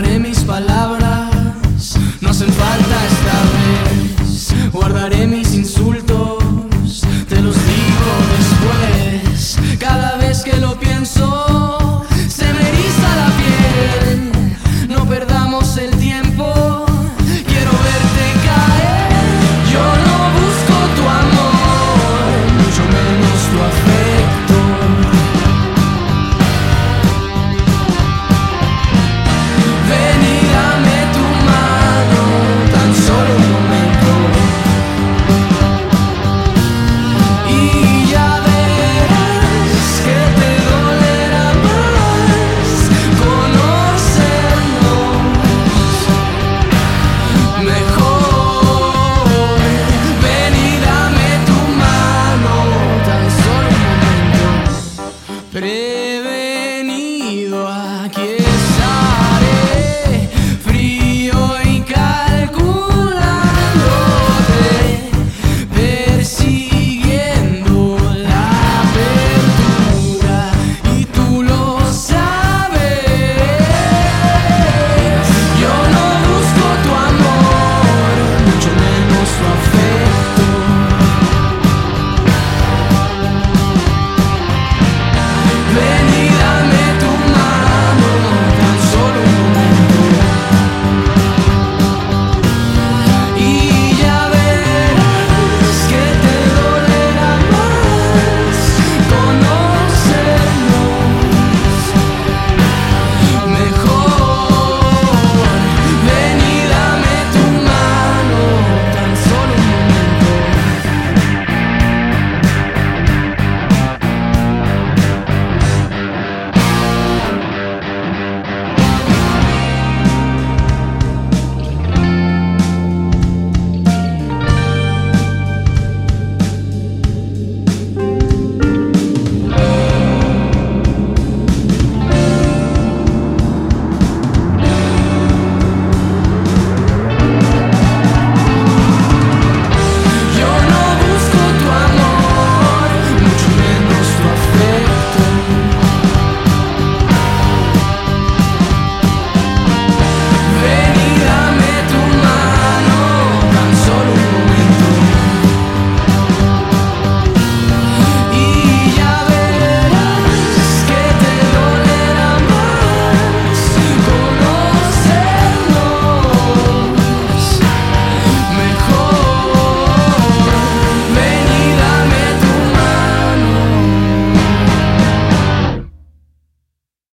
guardaré mis palabras, no hacen falta esta vez. Guardaré mis insultos. prevenido aquí estaré frío y calculándote persiguiendo la apertura y tú lo sabes. Yo no busco tu amor mucho menos tu afán